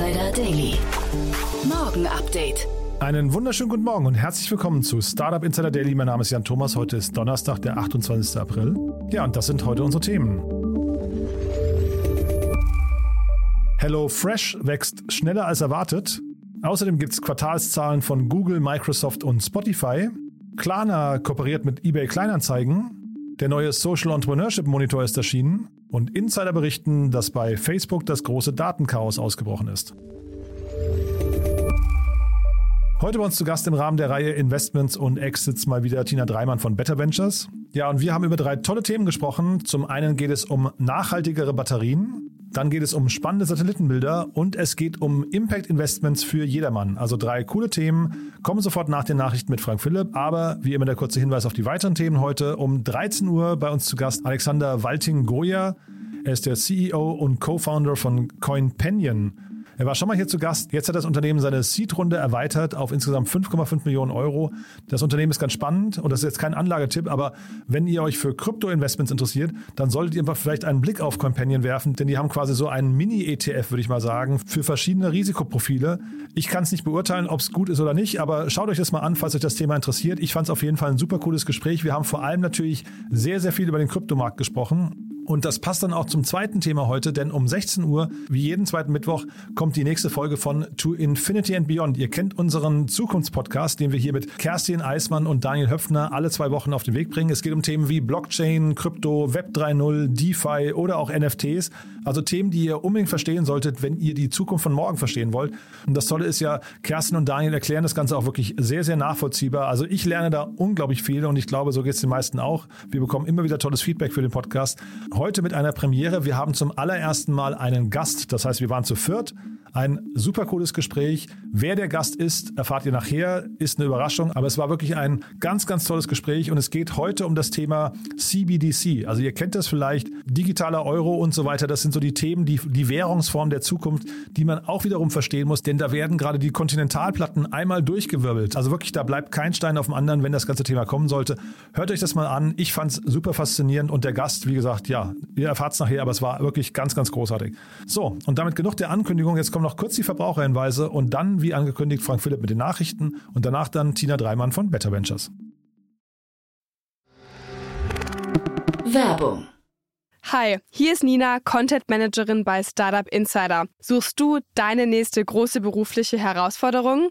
Insider Daily. Morgen Update. Einen wunderschönen guten Morgen und herzlich willkommen zu Startup Insider Daily. Mein Name ist Jan Thomas. Heute ist Donnerstag, der 28. April. Ja, und das sind heute unsere Themen. Hello Fresh wächst schneller als erwartet. Außerdem gibt es Quartalszahlen von Google, Microsoft und Spotify. Klarna kooperiert mit eBay Kleinanzeigen. Der neue Social Entrepreneurship Monitor ist erschienen. Und Insider berichten, dass bei Facebook das große Datenchaos ausgebrochen ist. Heute bei uns zu Gast im Rahmen der Reihe Investments und Exits mal wieder Tina Dreimann von Better Ventures. Ja, und wir haben über drei tolle Themen gesprochen. Zum einen geht es um nachhaltigere Batterien, dann geht es um spannende Satellitenbilder und es geht um Impact Investments für jedermann. Also drei coole Themen. Kommen sofort nach den Nachrichten mit Frank Philipp. Aber wie immer der kurze Hinweis auf die weiteren Themen heute. Um 13 Uhr bei uns zu Gast Alexander Walting-Goya. Er ist der CEO und Co-Founder von CoinPenion. Er war schon mal hier zu Gast. Jetzt hat das Unternehmen seine Seed-Runde erweitert auf insgesamt 5,5 Millionen Euro. Das Unternehmen ist ganz spannend und das ist jetzt kein Anlagetipp, aber wenn ihr euch für Krypto-Investments interessiert, dann solltet ihr einfach vielleicht einen Blick auf Companion werfen, denn die haben quasi so einen Mini-ETF, würde ich mal sagen, für verschiedene Risikoprofile. Ich kann es nicht beurteilen, ob es gut ist oder nicht, aber schaut euch das mal an, falls euch das Thema interessiert. Ich fand es auf jeden Fall ein super cooles Gespräch. Wir haben vor allem natürlich sehr, sehr viel über den Kryptomarkt gesprochen. Und das passt dann auch zum zweiten Thema heute, denn um 16 Uhr, wie jeden zweiten Mittwoch, kommt die nächste Folge von To Infinity and Beyond. Ihr kennt unseren Zukunftspodcast, den wir hier mit Kerstin Eismann und Daniel Höpfner alle zwei Wochen auf den Weg bringen. Es geht um Themen wie Blockchain, Krypto, Web 3.0, DeFi oder auch NFTs. Also Themen, die ihr unbedingt verstehen solltet, wenn ihr die Zukunft von morgen verstehen wollt. Und das Tolle ist ja, Kerstin und Daniel erklären das Ganze auch wirklich sehr, sehr nachvollziehbar. Also ich lerne da unglaublich viel und ich glaube, so geht es den meisten auch. Wir bekommen immer wieder tolles Feedback für den Podcast heute mit einer Premiere. Wir haben zum allerersten Mal einen Gast. Das heißt, wir waren zu viert. Ein super cooles Gespräch. Wer der Gast ist, erfahrt ihr nachher. Ist eine Überraschung, aber es war wirklich ein ganz, ganz tolles Gespräch und es geht heute um das Thema CBDC. Also ihr kennt das vielleicht, digitaler Euro und so weiter. Das sind so die Themen, die, die Währungsform der Zukunft, die man auch wiederum verstehen muss, denn da werden gerade die Kontinentalplatten einmal durchgewirbelt. Also wirklich, da bleibt kein Stein auf dem anderen, wenn das ganze Thema kommen sollte. Hört euch das mal an. Ich fand es super faszinierend und der Gast, wie gesagt, ja, ihr erfahrt es nachher, aber es war wirklich ganz, ganz großartig. So, und damit genug der Ankündigung. Jetzt kommen noch kurz die Verbraucherhinweise und dann, wie angekündigt, Frank Philipp mit den Nachrichten und danach dann Tina Dreimann von Better Ventures. Werbung. Hi, hier ist Nina, Content Managerin bei Startup Insider. Suchst du deine nächste große berufliche Herausforderung?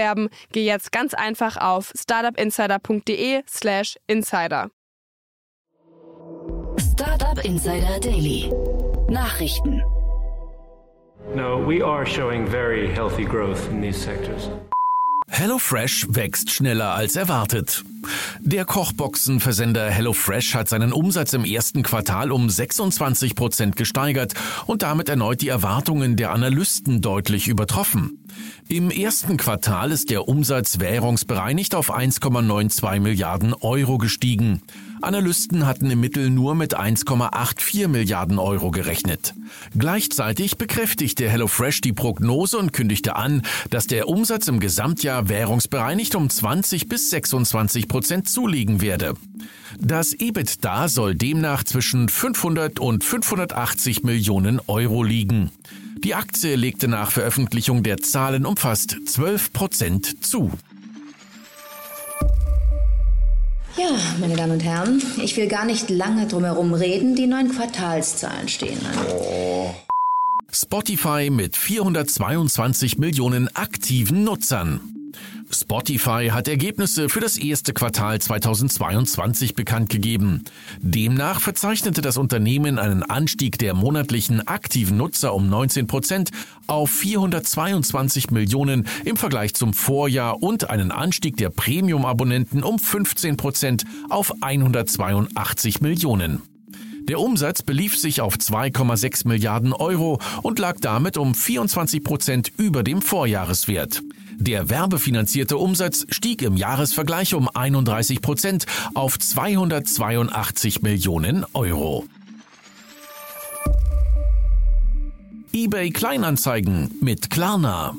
geh jetzt ganz einfach auf startupinsider.de/slash insider. Startup Insider Daily. Nachrichten. No, we are showing very healthy growth in these sectors. HelloFresh wächst schneller als erwartet. Der Kochboxenversender HelloFresh hat seinen Umsatz im ersten Quartal um 26 Prozent gesteigert und damit erneut die Erwartungen der Analysten deutlich übertroffen. Im ersten Quartal ist der Umsatz währungsbereinigt auf 1,92 Milliarden Euro gestiegen. Analysten hatten im Mittel nur mit 1,84 Milliarden Euro gerechnet. Gleichzeitig bekräftigte HelloFresh die Prognose und kündigte an, dass der Umsatz im Gesamtjahr währungsbereinigt um 20 bis 26 Prozent zulegen werde. Das EBITDA soll demnach zwischen 500 und 580 Millionen Euro liegen. Die Aktie legte nach Veröffentlichung der Zahlen um fast 12 Prozent zu. Ja, meine Damen und Herren, ich will gar nicht lange drumherum reden. Die neuen Quartalszahlen stehen an. Spotify mit 422 Millionen aktiven Nutzern. Spotify hat Ergebnisse für das erste Quartal 2022 bekannt gegeben. Demnach verzeichnete das Unternehmen einen Anstieg der monatlichen aktiven Nutzer um 19 Prozent auf 422 Millionen im Vergleich zum Vorjahr und einen Anstieg der Premium-Abonnenten um 15 Prozent auf 182 Millionen. Der Umsatz belief sich auf 2,6 Milliarden Euro und lag damit um 24 Prozent über dem Vorjahreswert. Der werbefinanzierte Umsatz stieg im Jahresvergleich um 31 Prozent auf 282 Millionen Euro. eBay Kleinanzeigen mit Klarna.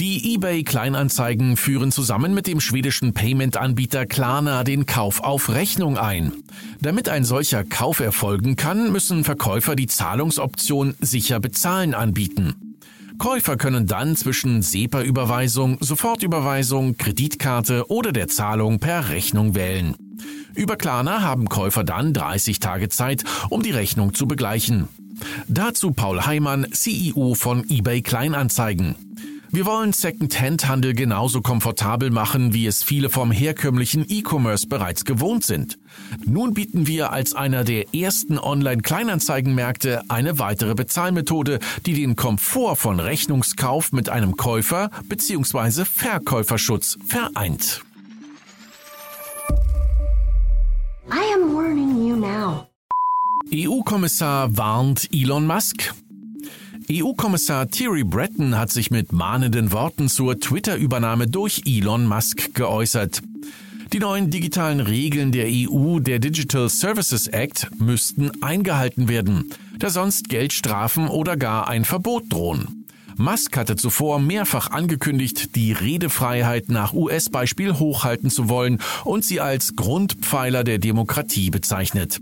Die eBay Kleinanzeigen führen zusammen mit dem schwedischen Payment-Anbieter Klarna den Kauf auf Rechnung ein. Damit ein solcher Kauf erfolgen kann, müssen Verkäufer die Zahlungsoption sicher bezahlen anbieten. Käufer können dann zwischen SEPA-Überweisung, Sofortüberweisung, Kreditkarte oder der Zahlung per Rechnung wählen. Über Klarna haben Käufer dann 30 Tage Zeit, um die Rechnung zu begleichen. Dazu Paul Heimann, CEO von eBay Kleinanzeigen. Wir wollen Second-Hand-Handel genauso komfortabel machen, wie es viele vom herkömmlichen E-Commerce bereits gewohnt sind. Nun bieten wir als einer der ersten Online-Kleinanzeigenmärkte eine weitere Bezahlmethode, die den Komfort von Rechnungskauf mit einem Käufer bzw. Verkäuferschutz vereint. I am warning you now. EU-Kommissar warnt Elon Musk. EU-Kommissar Thierry Breton hat sich mit mahnenden Worten zur Twitter-Übernahme durch Elon Musk geäußert. Die neuen digitalen Regeln der EU, der Digital Services Act, müssten eingehalten werden, da sonst Geldstrafen oder gar ein Verbot drohen. Musk hatte zuvor mehrfach angekündigt, die Redefreiheit nach US-Beispiel hochhalten zu wollen und sie als Grundpfeiler der Demokratie bezeichnet.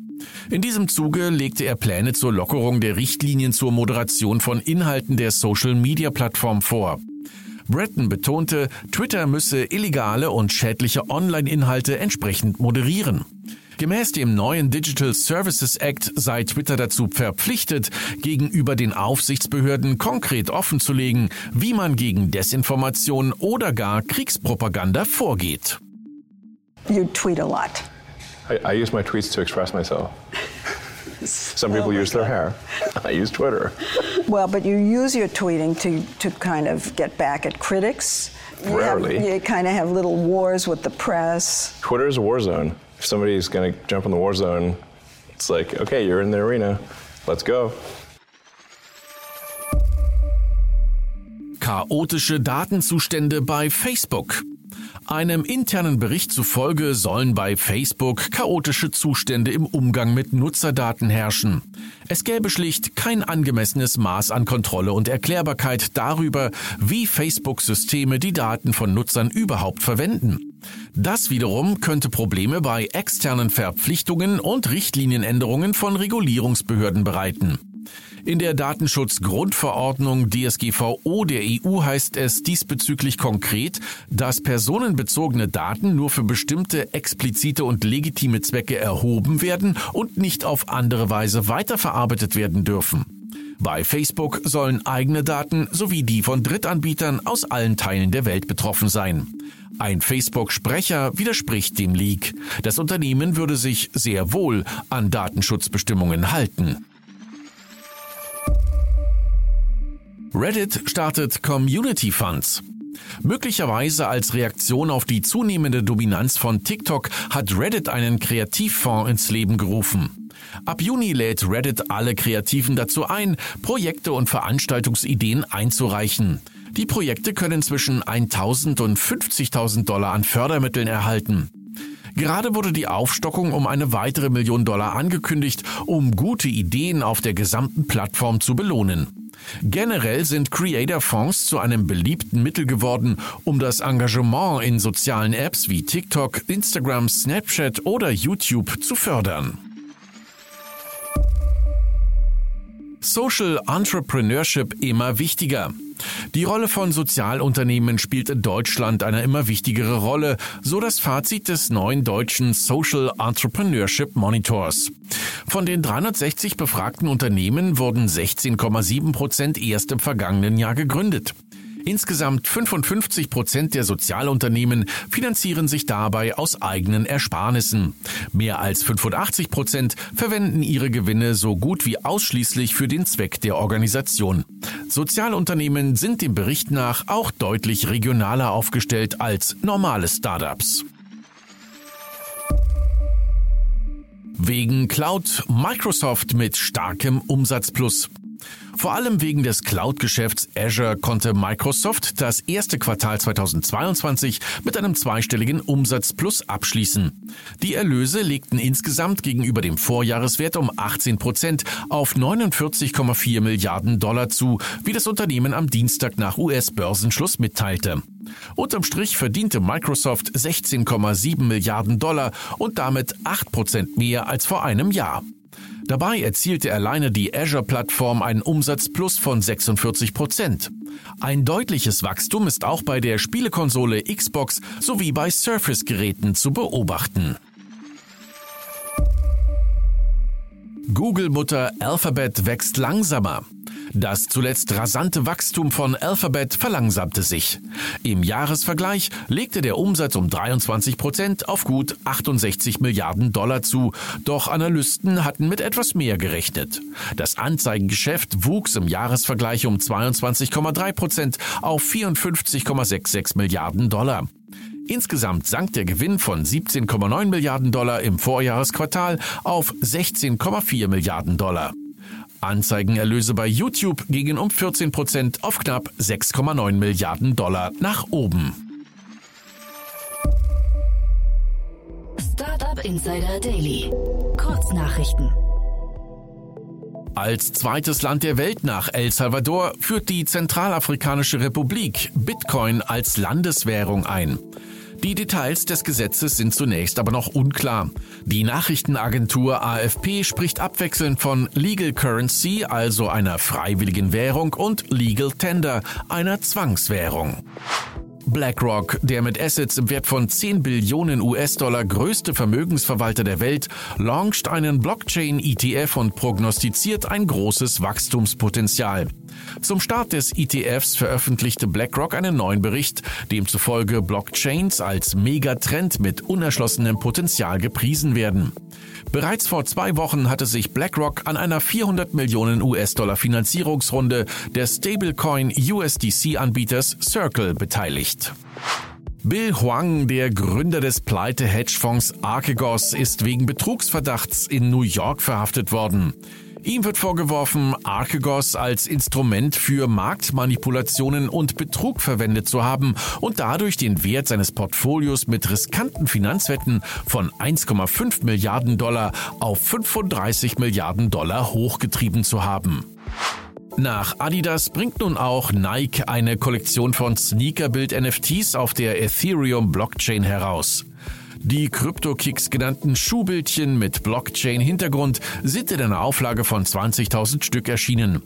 In diesem Zuge legte er Pläne zur Lockerung der Richtlinien zur Moderation von Inhalten der Social-Media-Plattform vor. Breton betonte, Twitter müsse illegale und schädliche Online-Inhalte entsprechend moderieren. Gemäß dem neuen Digital Services Act sei Twitter dazu verpflichtet, gegenüber den Aufsichtsbehörden konkret offenzulegen, wie man gegen Desinformation oder gar Kriegspropaganda vorgeht. You tweet a lot. I, I use my tweets to express myself. Some people oh use their hair. I use Twitter. Well, but you use your tweeting to, to kind of get back at critics. You Rarely. Have, you kind of have little wars with the press. Twitter is a war zone. If somebody's going to jump in the war zone, it's like, okay, you're in the arena. Let's go. Chaotische Datenzustände bei Facebook. Einem internen Bericht zufolge sollen bei Facebook chaotische Zustände im Umgang mit Nutzerdaten herrschen. Es gäbe schlicht kein angemessenes Maß an Kontrolle und Erklärbarkeit darüber, wie Facebook-Systeme die Daten von Nutzern überhaupt verwenden. Das wiederum könnte Probleme bei externen Verpflichtungen und Richtlinienänderungen von Regulierungsbehörden bereiten. In der Datenschutzgrundverordnung DSGVO der EU heißt es diesbezüglich konkret, dass personenbezogene Daten nur für bestimmte explizite und legitime Zwecke erhoben werden und nicht auf andere Weise weiterverarbeitet werden dürfen. Bei Facebook sollen eigene Daten sowie die von Drittanbietern aus allen Teilen der Welt betroffen sein. Ein Facebook-Sprecher widerspricht dem Leak. Das Unternehmen würde sich sehr wohl an Datenschutzbestimmungen halten. Reddit startet Community Funds. Möglicherweise als Reaktion auf die zunehmende Dominanz von TikTok hat Reddit einen Kreativfonds ins Leben gerufen. Ab Juni lädt Reddit alle Kreativen dazu ein, Projekte und Veranstaltungsideen einzureichen. Die Projekte können zwischen 1000 und 50.000 Dollar an Fördermitteln erhalten. Gerade wurde die Aufstockung um eine weitere Million Dollar angekündigt, um gute Ideen auf der gesamten Plattform zu belohnen. Generell sind Creator-Fonds zu einem beliebten Mittel geworden, um das Engagement in sozialen Apps wie TikTok, Instagram, Snapchat oder YouTube zu fördern. Social Entrepreneurship immer wichtiger. Die Rolle von Sozialunternehmen spielt in Deutschland eine immer wichtigere Rolle, so das Fazit des neuen deutschen Social Entrepreneurship Monitors. Von den 360 befragten Unternehmen wurden 16,7 Prozent erst im vergangenen Jahr gegründet. Insgesamt 55 Prozent der Sozialunternehmen finanzieren sich dabei aus eigenen Ersparnissen. Mehr als 85 Prozent verwenden ihre Gewinne so gut wie ausschließlich für den Zweck der Organisation. Sozialunternehmen sind dem Bericht nach auch deutlich regionaler aufgestellt als normale Startups. Wegen Cloud Microsoft mit starkem Umsatzplus. Vor allem wegen des Cloud-Geschäfts Azure konnte Microsoft das erste Quartal 2022 mit einem zweistelligen Umsatzplus abschließen. Die Erlöse legten insgesamt gegenüber dem Vorjahreswert um 18 Prozent auf 49,4 Milliarden Dollar zu, wie das Unternehmen am Dienstag nach US-Börsenschluss mitteilte. Unterm Strich verdiente Microsoft 16,7 Milliarden Dollar und damit 8 Prozent mehr als vor einem Jahr. Dabei erzielte alleine die Azure-Plattform einen Umsatzplus von 46 Prozent. Ein deutliches Wachstum ist auch bei der Spielekonsole Xbox sowie bei Surface-Geräten zu beobachten. Google-Mutter Alphabet wächst langsamer. Das zuletzt rasante Wachstum von Alphabet verlangsamte sich. Im Jahresvergleich legte der Umsatz um 23 Prozent auf gut 68 Milliarden Dollar zu, doch Analysten hatten mit etwas mehr gerechnet. Das Anzeigengeschäft wuchs im Jahresvergleich um 22,3 Prozent auf 54,66 Milliarden Dollar. Insgesamt sank der Gewinn von 17,9 Milliarden Dollar im Vorjahresquartal auf 16,4 Milliarden Dollar. Anzeigenerlöse bei YouTube gingen um 14 Prozent auf knapp 6,9 Milliarden Dollar nach oben. Startup Insider Daily. Kurznachrichten. Als zweites Land der Welt nach El Salvador führt die Zentralafrikanische Republik Bitcoin als Landeswährung ein. Die Details des Gesetzes sind zunächst aber noch unklar. Die Nachrichtenagentur AFP spricht abwechselnd von Legal Currency, also einer freiwilligen Währung, und Legal Tender, einer Zwangswährung. BlackRock, der mit Assets im Wert von 10 Billionen US-Dollar größte Vermögensverwalter der Welt, launcht einen Blockchain-ETF und prognostiziert ein großes Wachstumspotenzial. Zum Start des ETFs veröffentlichte BlackRock einen neuen Bericht, demzufolge Blockchains als Megatrend mit unerschlossenem Potenzial gepriesen werden. Bereits vor zwei Wochen hatte sich BlackRock an einer 400 Millionen US-Dollar Finanzierungsrunde des Stablecoin USDC-Anbieters Circle beteiligt. Bill Huang, der Gründer des Pleite-Hedgefonds Archegos, ist wegen Betrugsverdachts in New York verhaftet worden. Ihm wird vorgeworfen, Archegos als Instrument für Marktmanipulationen und Betrug verwendet zu haben und dadurch den Wert seines Portfolios mit riskanten Finanzwetten von 1,5 Milliarden Dollar auf 35 Milliarden Dollar hochgetrieben zu haben. Nach Adidas bringt nun auch Nike eine Kollektion von Sneakerbild-NFTs auf der Ethereum Blockchain heraus. Die CryptoKicks genannten Schuhbildchen mit Blockchain-Hintergrund sind in einer Auflage von 20.000 Stück erschienen.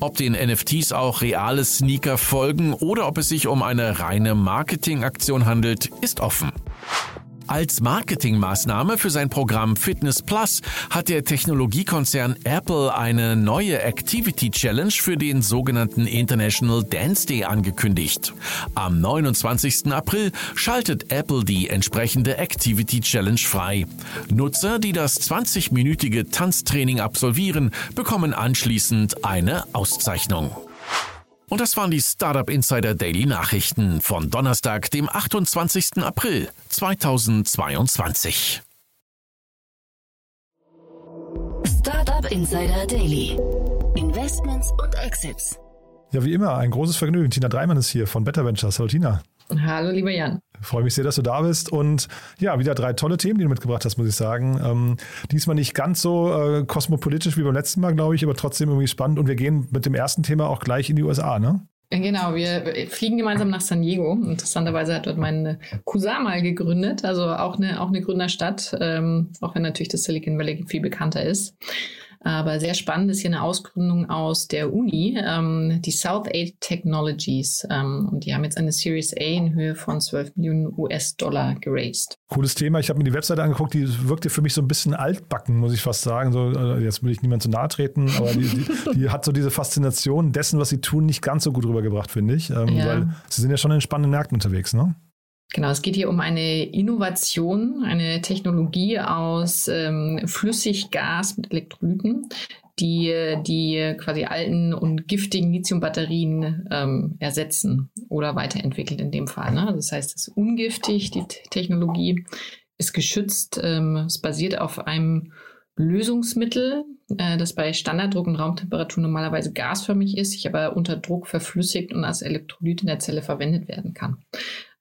Ob den NFTs auch reale Sneaker folgen oder ob es sich um eine reine Marketingaktion handelt, ist offen. Als Marketingmaßnahme für sein Programm Fitness Plus hat der Technologiekonzern Apple eine neue Activity Challenge für den sogenannten International Dance Day angekündigt. Am 29. April schaltet Apple die entsprechende Activity Challenge frei. Nutzer, die das 20-minütige Tanztraining absolvieren, bekommen anschließend eine Auszeichnung. Und das waren die Startup Insider Daily Nachrichten von Donnerstag, dem 28. April 2022. Startup Insider Daily. Investments und Exits. Ja, wie immer, ein großes Vergnügen. Tina Dreimann ist hier von Better Ventures. Hallo Tina. Hallo, lieber Jan. Freue mich sehr, dass du da bist. Und ja, wieder drei tolle Themen, die du mitgebracht hast, muss ich sagen. Ähm, diesmal nicht ganz so äh, kosmopolitisch wie beim letzten Mal, glaube ich, aber trotzdem irgendwie spannend. Und wir gehen mit dem ersten Thema auch gleich in die USA, ne? Genau, wir fliegen gemeinsam nach San Diego. Interessanterweise hat dort mein Cousin mal gegründet, also auch eine, auch eine Gründerstadt, ähm, auch wenn natürlich das Silicon Valley viel bekannter ist. Aber sehr spannend ist hier eine Ausgründung aus der Uni, ähm, die South Aid Technologies. Ähm, und die haben jetzt eine Series A in Höhe von 12 Millionen US-Dollar geraced. Cooles Thema. Ich habe mir die Webseite angeguckt, die wirkte für mich so ein bisschen altbacken, muss ich fast sagen. So, äh, jetzt will ich niemand zu nahe treten, aber die, die, die, hat so diese Faszination dessen, was sie tun, nicht ganz so gut rübergebracht, finde ich. Ähm, ja. Weil sie sind ja schon in spannenden Märkten unterwegs, ne? Genau, es geht hier um eine Innovation, eine Technologie aus ähm, Flüssiggas mit Elektrolyten, die die quasi alten und giftigen Lithiumbatterien ähm, ersetzen oder weiterentwickelt in dem Fall. Ne? Das heißt, es ist ungiftig, die Technologie ist geschützt, ähm, es basiert auf einem Lösungsmittel, äh, das bei Standarddruck und Raumtemperatur normalerweise gasförmig ist, sich aber unter Druck verflüssigt und als Elektrolyt in der Zelle verwendet werden kann.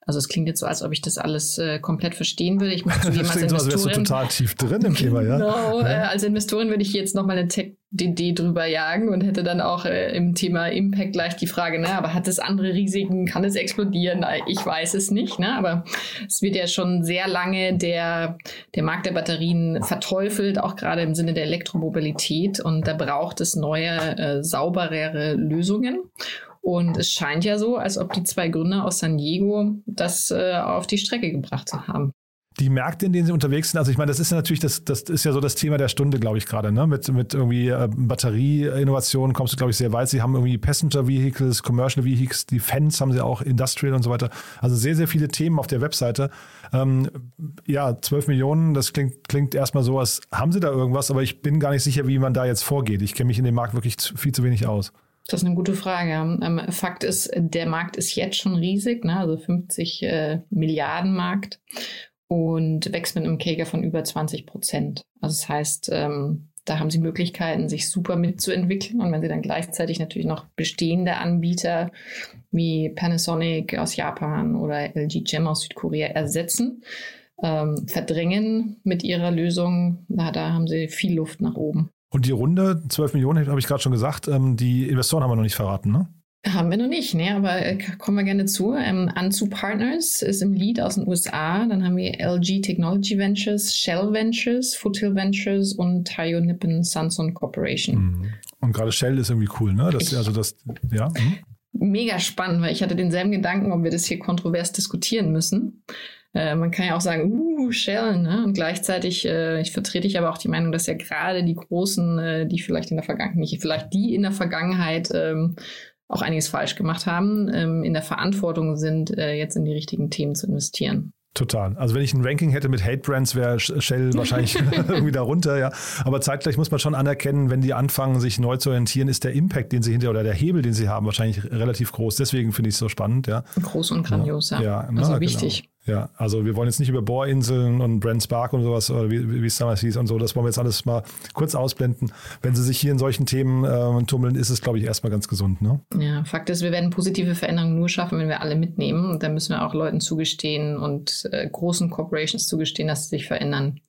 Also es klingt jetzt so, als ob ich das alles äh, komplett verstehen würde. Ich muss zugeben, als Investorin, so, als wärst du total tief drin im Thema, ja? Genau, ja. Äh, als Investorin würde ich jetzt nochmal eine Tech-DD drüber jagen und hätte dann auch äh, im Thema Impact gleich die Frage, ne, aber hat es andere Risiken? Kann es explodieren? Ich weiß es nicht, ne? Aber es wird ja schon sehr lange der, der Markt der Batterien verteufelt, auch gerade im Sinne der Elektromobilität. Und da braucht es neue, äh, sauberere Lösungen. Und es scheint ja so, als ob die zwei Gründer aus San Diego das äh, auf die Strecke gebracht haben die Märkte, in denen sie unterwegs sind, also ich meine, das ist ja natürlich, das, das ist ja so das Thema der Stunde, glaube ich, gerade, ne? Mit, mit irgendwie äh, Batterieinnovationen kommst du, glaube ich, sehr weit. Sie haben irgendwie Passenger Vehicles, Commercial Vehicles, Defense haben sie auch, Industrial und so weiter. Also sehr, sehr viele Themen auf der Webseite. Ähm, ja, 12 Millionen, das klingt, klingt erstmal so, als haben sie da irgendwas, aber ich bin gar nicht sicher, wie man da jetzt vorgeht. Ich kenne mich in dem Markt wirklich viel zu wenig aus. Das ist eine gute Frage. Ähm, Fakt ist, der Markt ist jetzt schon riesig, ne? also 50 äh, Milliarden Markt und wächst mit einem Kager von über 20 Prozent. Also das heißt, ähm, da haben sie Möglichkeiten, sich super mitzuentwickeln. Und wenn sie dann gleichzeitig natürlich noch bestehende Anbieter wie Panasonic aus Japan oder LG Gem aus Südkorea ersetzen, ähm, verdrängen mit ihrer Lösung, na, da haben sie viel Luft nach oben. Und die Runde, 12 Millionen, habe ich gerade schon gesagt, ähm, die Investoren haben wir noch nicht verraten, ne? Haben wir noch nicht, ne? aber äh, kommen wir gerne zu. Ähm, Anzu Partners ist im Lead aus den USA. Dann haben wir LG Technology Ventures, Shell Ventures, Foothill Ventures und Taiyo Nippon Samsung Corporation. Mhm. Und gerade Shell ist irgendwie cool, ne? Das, also das, ja. Mhm. Mega spannend, weil ich hatte denselben Gedanken, ob wir das hier kontrovers diskutieren müssen. Äh, man kann ja auch sagen, uh, Shell, ne? Und gleichzeitig äh, ich vertrete ich aber auch die Meinung, dass ja gerade die Großen, äh, die vielleicht in der Vergangenheit, nicht vielleicht die in der Vergangenheit ähm, auch einiges falsch gemacht haben, ähm, in der Verantwortung sind, äh, jetzt in die richtigen Themen zu investieren. Total. Also wenn ich ein Ranking hätte mit Hate Brands, wäre Shell wahrscheinlich irgendwie darunter, ja. Aber zeitgleich muss man schon anerkennen, wenn die anfangen, sich neu zu orientieren, ist der Impact, den sie hinter oder der Hebel, den sie haben, wahrscheinlich relativ groß. Deswegen finde ich es so spannend, ja. Groß und grandios, ja. ja. ja also na, wichtig. Genau. Ja, also wir wollen jetzt nicht über Bohrinseln und Brand Spark und sowas, oder wie, wie es damals hieß und so, das wollen wir jetzt alles mal kurz ausblenden. Wenn Sie sich hier in solchen Themen äh, tummeln, ist es, glaube ich, erstmal ganz gesund. Ne? Ja, Fakt ist, wir werden positive Veränderungen nur schaffen, wenn wir alle mitnehmen. Und dann müssen wir auch Leuten zugestehen und äh, großen Corporations zugestehen, dass sie sich verändern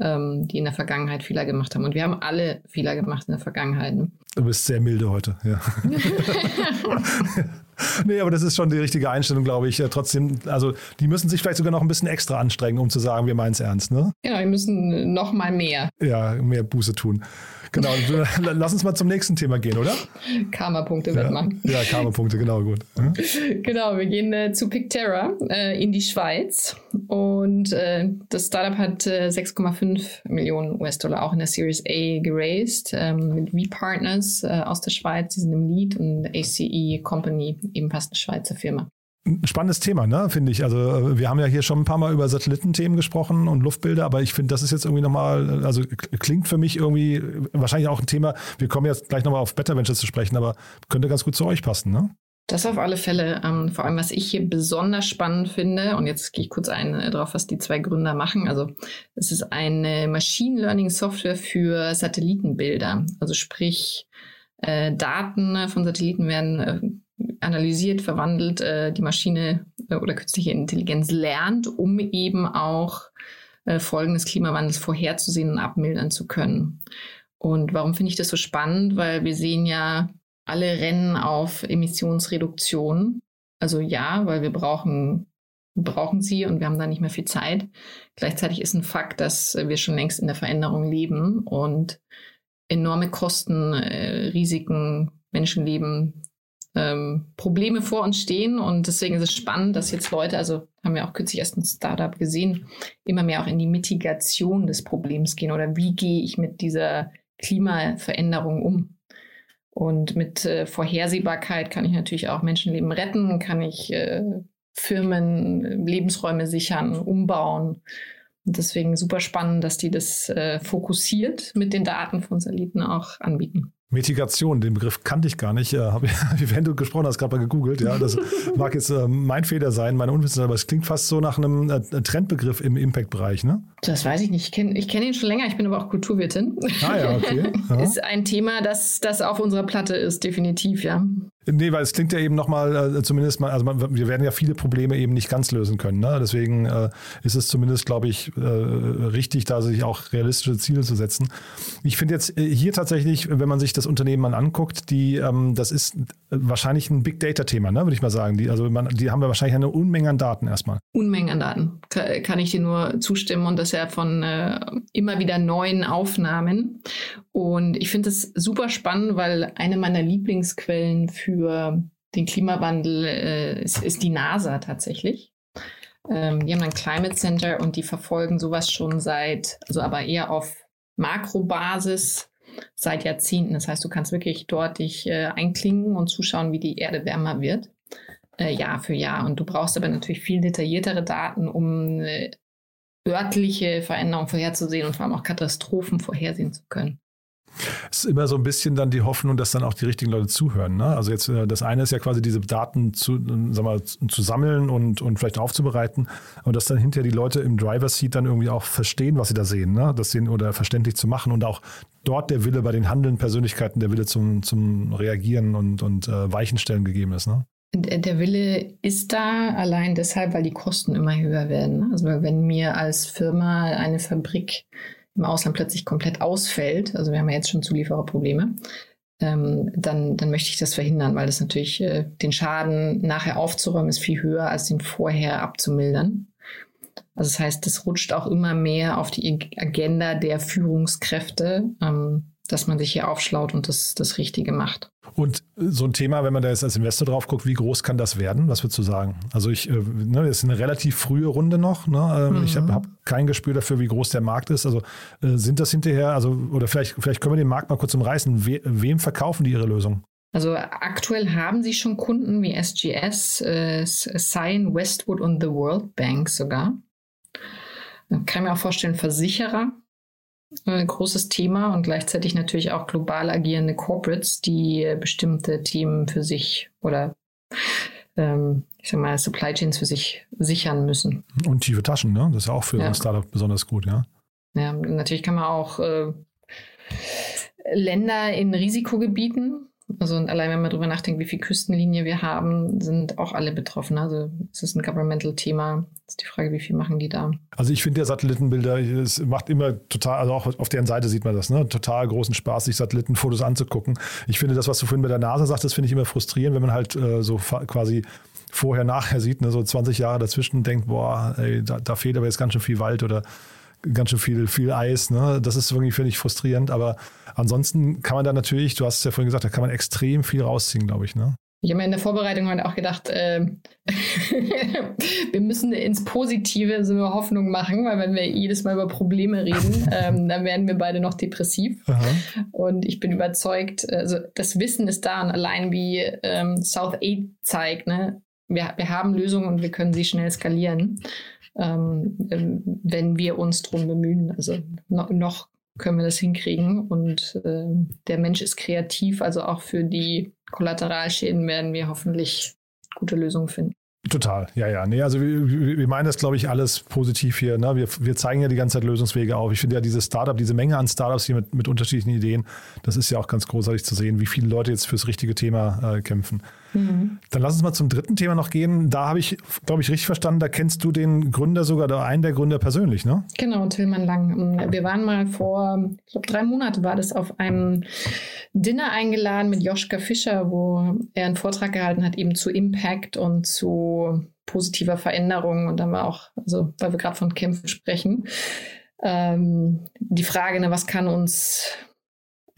ähm, die in der Vergangenheit Fehler gemacht haben. Und wir haben alle Fehler gemacht in der Vergangenheit. Ne? Du bist sehr milde heute, ja. nee, aber das ist schon die richtige Einstellung, glaube ich. Trotzdem, also die müssen sich vielleicht sogar noch ein bisschen extra anstrengen, um zu sagen, wir meinen es ernst, ne? Genau, die müssen noch mal mehr. Ja, mehr Buße tun. Genau, lass uns mal zum nächsten Thema gehen, oder? Karma-Punkte ja. wettmachen. Ja, Karma-Punkte, genau, gut. Ja. Genau, wir gehen äh, zu Picterra äh, in die Schweiz und äh, das Startup hat 6,5 äh, Millionen US-Dollar auch in der Series A geraced ähm, mit V-Partners äh, aus der Schweiz, die sind im Lead und ACE Company, ebenfalls eine Schweizer Firma. Ein spannendes Thema, ne, finde ich. Also äh, wir haben ja hier schon ein paar Mal über Satellitenthemen gesprochen und Luftbilder, aber ich finde, das ist jetzt irgendwie nochmal, also klingt für mich irgendwie wahrscheinlich auch ein Thema, wir kommen jetzt gleich nochmal auf Better Ventures zu sprechen, aber könnte ganz gut zu euch passen, ne? Das auf alle Fälle. Ähm, vor allem, was ich hier besonders spannend finde, und jetzt gehe ich kurz ein äh, drauf, was die zwei Gründer machen. Also es ist eine Machine Learning Software für Satellitenbilder. Also sprich, äh, Daten von Satelliten werden äh, analysiert, verwandelt, äh, die Maschine äh, oder künstliche Intelligenz lernt, um eben auch äh, Folgen des Klimawandels vorherzusehen und abmildern zu können. Und warum finde ich das so spannend? Weil wir sehen ja alle Rennen auf Emissionsreduktion. Also ja, weil wir brauchen, brauchen sie und wir haben da nicht mehr viel Zeit. Gleichzeitig ist ein Fakt, dass wir schon längst in der Veränderung leben und enorme Kosten, äh, Risiken, Menschenleben, ähm, Probleme vor uns stehen. Und deswegen ist es spannend, dass jetzt Leute, also haben wir auch kürzlich erst ein Startup gesehen, immer mehr auch in die Mitigation des Problems gehen oder wie gehe ich mit dieser Klimaveränderung um. Und mit äh, Vorhersehbarkeit kann ich natürlich auch Menschenleben retten, kann ich äh, Firmen Lebensräume sichern, umbauen. Und deswegen super spannend, dass die das äh, fokussiert mit den Daten von Satelliten auch anbieten. Mitigation, den Begriff kannte ich gar nicht. Äh, hab, wenn du gesprochen hast, gerade mal gegoogelt. Ja, das mag jetzt äh, mein Fehler sein, meine Unwissenheit, aber es klingt fast so nach einem äh, Trendbegriff im Impact-Bereich, ne? Das weiß ich nicht. Ich kenne kenn ihn schon länger. Ich bin aber auch Kulturwirtin. Ah ja, okay. Ja. ist ein Thema, das, das auf unserer Platte ist, definitiv, ja. Nee, weil es klingt ja eben nochmal, äh, zumindest mal, also man, wir werden ja viele Probleme eben nicht ganz lösen können. Ne? Deswegen äh, ist es zumindest, glaube ich, äh, richtig, da sich auch realistische Ziele zu setzen. Ich finde jetzt äh, hier tatsächlich, wenn man sich das Unternehmen mal anguckt, die, ähm, das ist wahrscheinlich ein Big Data-Thema, ne? würde ich mal sagen. Die, also man, die haben wir wahrscheinlich eine Unmenge an Daten erstmal. Unmengen an Daten, kann, kann ich dir nur zustimmen und das ja von äh, immer wieder neuen Aufnahmen. Und ich finde es super spannend, weil eine meiner Lieblingsquellen für den Klimawandel äh, ist, ist, die NASA tatsächlich. Ähm, die haben ein Climate Center und die verfolgen sowas schon seit, also aber eher auf Makrobasis seit Jahrzehnten. Das heißt, du kannst wirklich dort dich äh, einklingen und zuschauen, wie die Erde wärmer wird. Äh, Jahr für Jahr. Und du brauchst aber natürlich viel detailliertere Daten, um örtliche Veränderungen vorherzusehen und vor allem auch Katastrophen vorhersehen zu können. Es ist immer so ein bisschen dann die Hoffnung, dass dann auch die richtigen Leute zuhören. Ne? Also jetzt äh, das eine ist ja quasi diese Daten zu, äh, sag mal, zu sammeln und, und vielleicht aufzubereiten, aber dass dann hinterher die Leute im Driver Seat dann irgendwie auch verstehen, was sie da sehen, ne? das sehen oder verständlich zu machen und auch dort der Wille bei den handelnden Persönlichkeiten, der Wille zum, zum Reagieren und, und äh, Weichenstellen gegeben ist. Ne? Der Wille ist da allein deshalb, weil die Kosten immer höher werden. Ne? Also wenn mir als Firma eine Fabrik im Ausland plötzlich komplett ausfällt, also wir haben ja jetzt schon Zuliefererprobleme, ähm, dann, dann möchte ich das verhindern, weil das natürlich äh, den Schaden nachher aufzuräumen ist viel höher, als den vorher abzumildern. Also das heißt, das rutscht auch immer mehr auf die Agenda der Führungskräfte, ähm, dass man sich hier aufschlaut und das, das Richtige macht. Und so ein Thema, wenn man da jetzt als Investor drauf guckt, wie groß kann das werden? Was würdest du sagen? Also ich, äh, ne, das ist eine relativ frühe Runde noch. Ne? Ähm, mhm. Ich habe hab kein Gespür dafür, wie groß der Markt ist. Also äh, sind das hinterher, also oder vielleicht, vielleicht können wir den Markt mal kurz umreißen. We, wem verkaufen die ihre Lösung? Also aktuell haben sie schon Kunden wie SGS, äh, Westwood und The World Bank sogar. Kann ich mir auch vorstellen, Versicherer ein großes Thema und gleichzeitig natürlich auch global agierende Corporates, die äh, bestimmte Themen für sich oder ähm, ich sag mal Supply Chains für sich sichern müssen. Und tiefe Taschen, ne? Das ist ja auch für ja. ein Startup besonders gut, ja. Ja, natürlich kann man auch äh, Länder in Risikogebieten also und allein wenn man darüber nachdenkt, wie viel Küstenlinie wir haben, sind auch alle betroffen. Also es ist ein Governmental-Thema. Ist die Frage, wie viel machen die da? Also ich finde der Satellitenbilder, es macht immer total, also auch auf deren Seite sieht man das, ne? Total großen Spaß, sich Satellitenfotos anzugucken. Ich finde das, was du vorhin bei der NASA sagst, das finde ich immer frustrierend, wenn man halt äh, so quasi vorher, nachher sieht, ne? so 20 Jahre dazwischen denkt, boah, ey, da, da fehlt aber jetzt ganz schön viel Wald oder ganz schön viel, viel Eis. Ne? Das ist irgendwie, finde ich, frustrierend. Aber ansonsten kann man da natürlich, du hast es ja vorhin gesagt, da kann man extrem viel rausziehen, glaube ich. Ne? Ich habe mir in der Vorbereitung auch gedacht, äh, wir müssen ins Positive so eine Hoffnung machen, weil wenn wir jedes Mal über Probleme reden, ähm, dann werden wir beide noch depressiv. Aha. Und ich bin überzeugt, also das Wissen ist da und allein wie ähm, South Aid zeigt, ne, wir, wir haben Lösungen und wir können sie schnell skalieren ähm, wenn wir uns darum bemühen. Also no, noch können wir das hinkriegen und äh, der Mensch ist kreativ, also auch für die Kollateralschäden werden wir hoffentlich gute Lösungen finden. Total, ja, ja. Nee, also wir, wir meinen das, glaube ich, alles positiv hier. Ne? Wir, wir zeigen ja die ganze Zeit Lösungswege auf. Ich finde ja dieses Startup, diese Menge an Startups hier mit, mit unterschiedlichen Ideen, das ist ja auch ganz großartig zu sehen, wie viele Leute jetzt fürs richtige Thema äh, kämpfen. Mhm. Dann lass uns mal zum dritten Thema noch gehen. Da habe ich, glaube ich, richtig verstanden, da kennst du den Gründer sogar, oder einen der Gründer persönlich, ne? Genau, Tillmann Lang. Wir waren mal vor, ich glaube, drei Monate war das auf einem Dinner eingeladen mit Joschka Fischer, wo er einen Vortrag gehalten hat, eben zu Impact und zu positiver Veränderung. Und dann war auch, also weil wir gerade von Kämpfen sprechen, ähm, die Frage, ne, was kann uns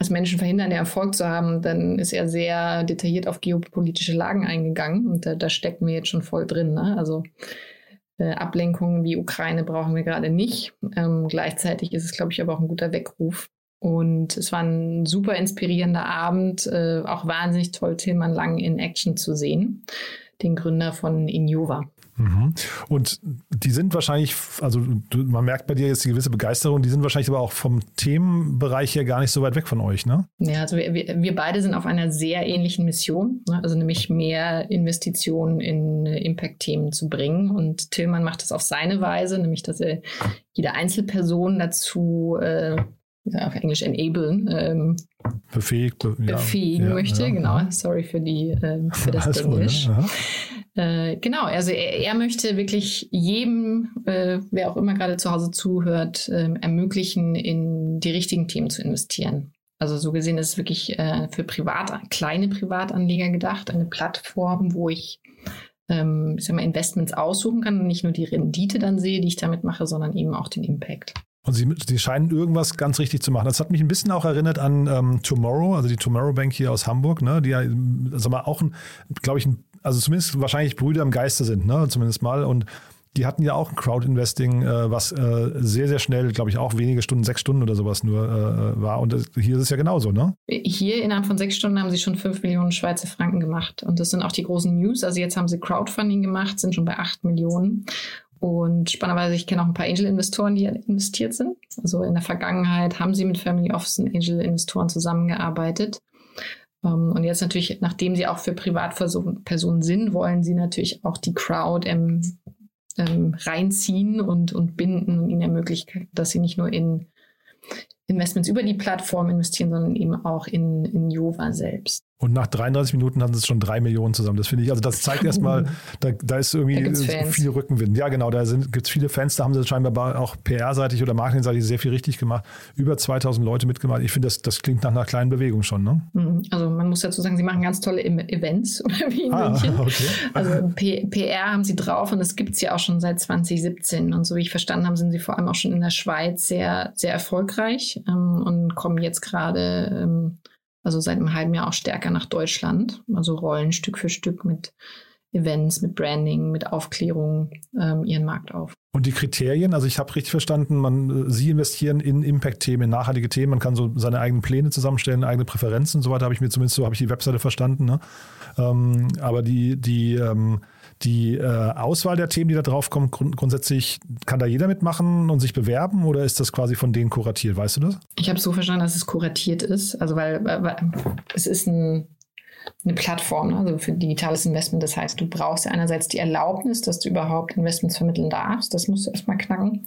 als Menschen verhindern, Erfolg zu haben, dann ist er sehr detailliert auf geopolitische Lagen eingegangen und da, da stecken wir jetzt schon voll drin. Ne? Also äh, Ablenkungen wie Ukraine brauchen wir gerade nicht. Ähm, gleichzeitig ist es, glaube ich, aber auch ein guter Weckruf. Und es war ein super inspirierender Abend, äh, auch wahnsinnig toll, Tilman Lang in Action zu sehen, den Gründer von Innova. Mhm. Und die sind wahrscheinlich, also man merkt bei dir jetzt die gewisse Begeisterung, die sind wahrscheinlich aber auch vom Themenbereich her gar nicht so weit weg von euch, ne? Ja, also wir, wir beide sind auf einer sehr ähnlichen Mission, ne? also nämlich mehr Investitionen in Impact-Themen zu bringen. Und Tillmann macht das auf seine Weise, nämlich dass er jede Einzelperson dazu äh, auf Englisch enablen, ähm, befähigt, be befähigen ja, möchte. Ja, genau, sorry für die äh, für das Englisch. Cool, äh, genau, also er, er, möchte wirklich jedem, äh, wer auch immer gerade zu Hause zuhört, äh, ermöglichen, in die richtigen Themen zu investieren. Also so gesehen ist es wirklich äh, für Privat, kleine Privatanleger gedacht, eine Plattform, wo ich ähm, ich sag mal, Investments aussuchen kann und nicht nur die Rendite dann sehe, die ich damit mache, sondern eben auch den Impact. Und sie, sie scheinen irgendwas ganz richtig zu machen. Das hat mich ein bisschen auch erinnert an ähm, Tomorrow, also die Tomorrow Bank hier aus Hamburg, ne, die ja, sag mal, auch, glaube ich, ein also zumindest wahrscheinlich Brüder im Geiste sind, ne? zumindest mal. Und die hatten ja auch ein Crowd-Investing, äh, was äh, sehr, sehr schnell, glaube ich, auch wenige Stunden, sechs Stunden oder sowas nur äh, war. Und hier ist es ja genauso, ne? Hier innerhalb von sechs Stunden haben sie schon fünf Millionen Schweizer Franken gemacht. Und das sind auch die großen News. Also jetzt haben sie Crowdfunding gemacht, sind schon bei acht Millionen. Und spannenderweise, ich kenne auch ein paar Angel-Investoren, die investiert sind. Also in der Vergangenheit haben sie mit Family Office und Angel-Investoren zusammengearbeitet. Ähm, und jetzt natürlich, nachdem sie auch für Privatpersonen sind, wollen sie natürlich auch die Crowd ähm, ähm, reinziehen und, und binden und ihnen ermöglichen, dass sie nicht nur in Investments über die Plattform investieren, sondern eben auch in, in Jova selbst. Und nach 33 Minuten hatten sie schon drei Millionen zusammen. Das finde ich, also das zeigt erstmal, da, da ist irgendwie da viel Rückenwind. Ja, genau, da gibt es viele Fans, da haben sie scheinbar auch PR-seitig oder Marketing-seitig sehr viel richtig gemacht. Über 2000 Leute mitgemacht. Ich finde, das, das klingt nach einer kleinen Bewegung schon. Ne? Mhm. Also man muss dazu sagen, sie machen ganz tolle Events wie in ah, München. Okay. Also P PR haben sie drauf und das gibt es ja auch schon seit 2017. Und so wie ich verstanden habe, sind sie vor allem auch schon in der Schweiz sehr, sehr erfolgreich ähm, und kommen jetzt gerade ähm, also seit einem halben Jahr auch stärker nach Deutschland. Also rollen Stück für Stück mit Events, mit Branding, mit Aufklärung ähm, ihren Markt auf. Und die Kriterien, also ich habe richtig verstanden, man, Sie investieren in Impact-Themen, in nachhaltige Themen, man kann so seine eigenen Pläne zusammenstellen, eigene Präferenzen und so weiter, habe ich mir zumindest so, habe ich die Webseite verstanden. Ne? Ähm, aber die, die ähm, die äh, Auswahl der Themen, die da drauf kommen, grund grundsätzlich kann da jeder mitmachen und sich bewerben oder ist das quasi von denen kuratiert? Weißt du das? Ich habe so verstanden, dass es kuratiert ist. Also weil, weil es ist ein, eine Plattform, ne? also für digitales Investment. Das heißt, du brauchst ja einerseits die Erlaubnis, dass du überhaupt Investments vermitteln darfst. Das musst du erstmal knacken.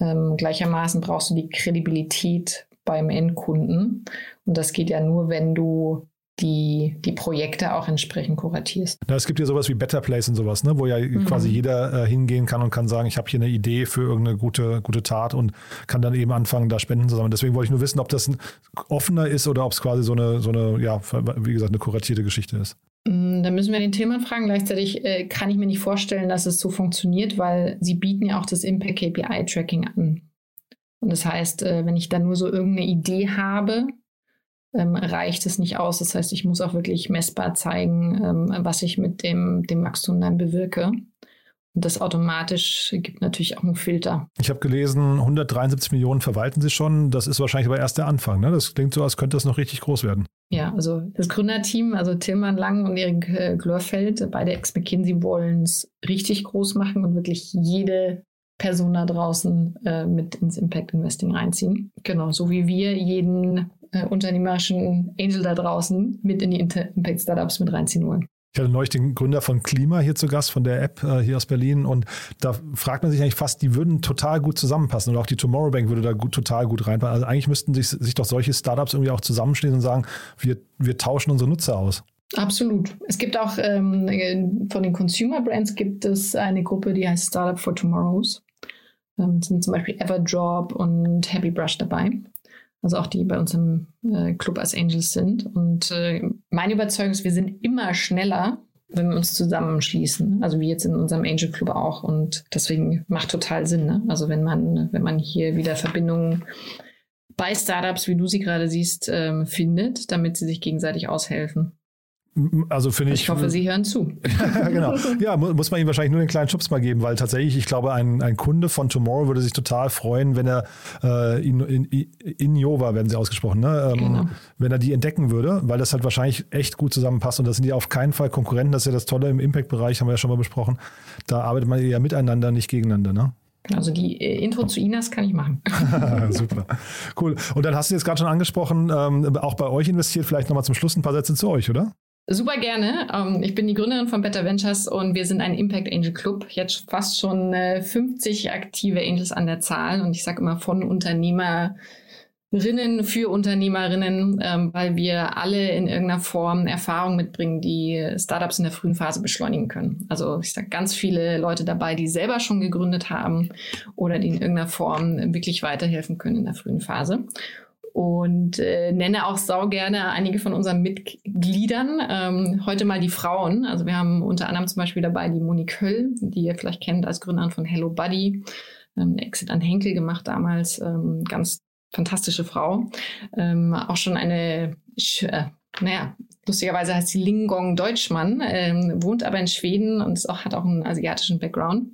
Ähm, gleichermaßen brauchst du die Kredibilität beim Endkunden. Und das geht ja nur, wenn du die, die Projekte auch entsprechend kuratierst. Na, es gibt ja sowas wie Better Place und sowas, ne, wo ja mhm. quasi jeder äh, hingehen kann und kann sagen, ich habe hier eine Idee für irgendeine gute, gute Tat und kann dann eben anfangen, da Spenden zu sammeln. Deswegen wollte ich nur wissen, ob das offener ist oder ob es quasi so eine, so eine, ja, wie gesagt, eine kuratierte Geschichte ist. Mm, da müssen wir den Tillmann fragen. Gleichzeitig äh, kann ich mir nicht vorstellen, dass es so funktioniert, weil sie bieten ja auch das Impact KPI Tracking an. Und das heißt, äh, wenn ich dann nur so irgendeine Idee habe, ähm, reicht es nicht aus. Das heißt, ich muss auch wirklich messbar zeigen, ähm, was ich mit dem, dem Wachstum dann bewirke. Und das automatisch gibt natürlich auch einen Filter. Ich habe gelesen, 173 Millionen verwalten Sie schon. Das ist wahrscheinlich aber erst der Anfang. Ne? Das klingt so, als könnte das noch richtig groß werden. Ja, also das Gründerteam, also Tilman Lang und Erik äh, Glorfeld, beide Ex-McKinsey wollen es richtig groß machen und wirklich jede Person da draußen äh, mit ins Impact Investing reinziehen. Genau, so wie wir jeden äh, unternehmerischen Angel da draußen mit in die Impact Startups mit reinziehen wollen. Ich hatte neulich den Gründer von Klima hier zu Gast, von der App äh, hier aus Berlin. Und da fragt man sich eigentlich fast, die würden total gut zusammenpassen. Oder auch die Tomorrow Bank würde da gut, total gut reinpassen. Also eigentlich müssten sich, sich doch solche Startups irgendwie auch zusammenschließen und sagen, wir, wir tauschen unsere Nutzer aus. Absolut. Es gibt auch ähm, von den Consumer Brands gibt es eine Gruppe, die heißt Startup for Tomorrows. Ähm, sind zum Beispiel Everdrop und Happy Brush dabei also auch die bei uns im äh, Club als Angels sind. Und äh, meine Überzeugung ist, wir sind immer schneller, wenn wir uns zusammenschließen. Also wie jetzt in unserem Angel Club auch. Und deswegen macht total Sinn. Ne? Also wenn man, wenn man hier wieder Verbindungen bei Startups, wie du sie gerade siehst, ähm, findet, damit sie sich gegenseitig aushelfen. Also finde ich. Ich hoffe, Sie hören zu. genau. Ja, muss man ihm wahrscheinlich nur den kleinen Schubs mal geben, weil tatsächlich, ich glaube, ein, ein Kunde von Tomorrow würde sich total freuen, wenn er äh, in, in, in Jova werden sie ausgesprochen, ne? Ähm, genau. wenn er die entdecken würde, weil das halt wahrscheinlich echt gut zusammenpasst und das sind ja auf keinen Fall Konkurrenten. Das ist ja das Tolle im Impact-Bereich, haben wir ja schon mal besprochen. Da arbeitet man ja miteinander, nicht gegeneinander, ne? Also die äh, Intro zu Inas kann ich machen. Super. Cool. Und dann hast du jetzt gerade schon angesprochen, ähm, auch bei euch investiert, vielleicht nochmal zum Schluss ein paar Sätze zu euch, oder? Super gerne. Ähm, ich bin die Gründerin von Better Ventures und wir sind ein Impact Angel Club. Jetzt fast schon 50 äh, aktive Angels an der Zahl und ich sage immer von Unternehmerinnen für Unternehmerinnen, ähm, weil wir alle in irgendeiner Form Erfahrung mitbringen, die Startups in der frühen Phase beschleunigen können. Also ich sage ganz viele Leute dabei, die selber schon gegründet haben oder die in irgendeiner Form wirklich weiterhelfen können in der frühen Phase und äh, nenne auch sau gerne einige von unseren Mitgliedern. Ähm, heute mal die Frauen. Also wir haben unter anderem zum Beispiel dabei die Monique Höll, die ihr vielleicht kennt als Gründerin von Hello Buddy. Ähm, Exit an Henkel gemacht damals. Ähm, ganz fantastische Frau. Ähm, auch schon eine, äh, naja, lustigerweise heißt sie Lingong Deutschmann, ähm, wohnt aber in Schweden und auch, hat auch einen asiatischen Background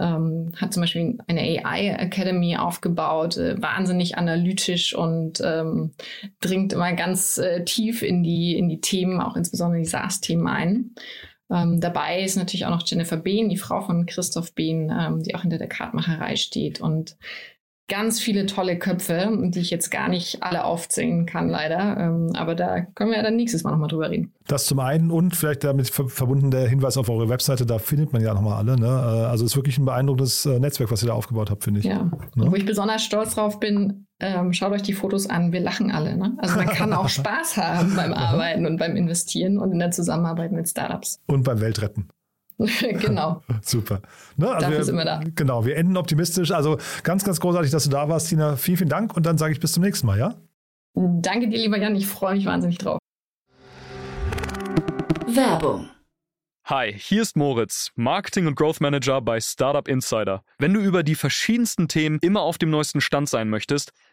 ähm, hat zum Beispiel eine AI Academy aufgebaut, äh, wahnsinnig analytisch und ähm, dringt immer ganz äh, tief in die, in die Themen, auch insbesondere die SaaS-Themen ein. Ähm, dabei ist natürlich auch noch Jennifer Behn, die Frau von Christoph Behn, ähm, die auch hinter der Kartmacherei steht und ganz viele tolle Köpfe, die ich jetzt gar nicht alle aufzählen kann, leider. Ähm, aber da können wir ja dann nächstes Mal nochmal drüber reden. Das zum einen und vielleicht damit verbunden der Hinweis auf eure Webseite, da findet man ja nochmal alle. Ne? Äh, also es ist wirklich ein beeindruckendes äh, Netzwerk, was ihr da aufgebaut habt, finde ich. Ja, ne? wo ich besonders stolz drauf bin, ähm, schaut euch die Fotos an, wir lachen alle. Ne? Also man kann auch Spaß haben beim Arbeiten und beim Investieren und in der Zusammenarbeit mit Startups. Und beim Weltretten. genau. Super. Ne, also Dafür wir, sind wir da. Genau, wir enden optimistisch. Also ganz, ganz großartig, dass du da warst, Tina. Vielen, vielen Dank und dann sage ich bis zum nächsten Mal, ja? Danke dir, lieber Jan. Ich freue mich wahnsinnig drauf. Werbung. Hi, hier ist Moritz, Marketing und Growth Manager bei Startup Insider. Wenn du über die verschiedensten Themen immer auf dem neuesten Stand sein möchtest,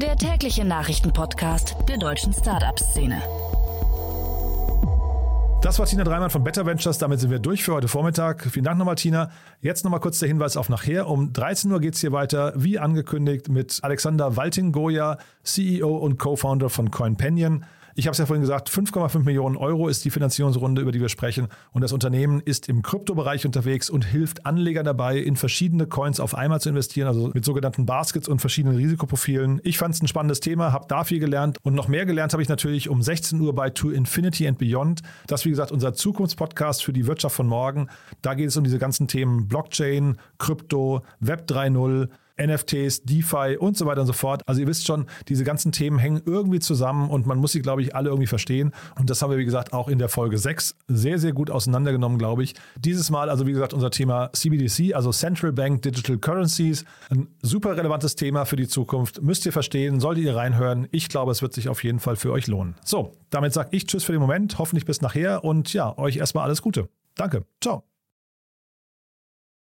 der tägliche Nachrichtenpodcast der deutschen Startup-Szene. Das war Tina Dreimann von Better Ventures. Damit sind wir durch für heute Vormittag. Vielen Dank nochmal, Tina. Jetzt nochmal kurz der Hinweis auf nachher. Um 13 Uhr geht es hier weiter, wie angekündigt, mit Alexander Walting-Goya, CEO und Co-Founder von CoinPanion. Ich habe es ja vorhin gesagt, 5,5 Millionen Euro ist die Finanzierungsrunde, über die wir sprechen. Und das Unternehmen ist im Kryptobereich unterwegs und hilft Anlegern dabei, in verschiedene Coins auf einmal zu investieren, also mit sogenannten Baskets und verschiedenen Risikoprofilen. Ich fand es ein spannendes Thema, habe da viel gelernt und noch mehr gelernt habe ich natürlich um 16 Uhr bei To Infinity and Beyond. Das ist, wie gesagt, unser Zukunftspodcast für die Wirtschaft von morgen. Da geht es um diese ganzen Themen Blockchain, Krypto, Web 3.0. NFTs, DeFi und so weiter und so fort. Also ihr wisst schon, diese ganzen Themen hängen irgendwie zusammen und man muss sie, glaube ich, alle irgendwie verstehen. Und das haben wir, wie gesagt, auch in der Folge 6 sehr, sehr gut auseinandergenommen, glaube ich. Dieses Mal also, wie gesagt, unser Thema CBDC, also Central Bank Digital Currencies. Ein super relevantes Thema für die Zukunft. Müsst ihr verstehen, solltet ihr reinhören. Ich glaube, es wird sich auf jeden Fall für euch lohnen. So, damit sage ich Tschüss für den Moment. Hoffentlich bis nachher und ja, euch erstmal alles Gute. Danke. Ciao.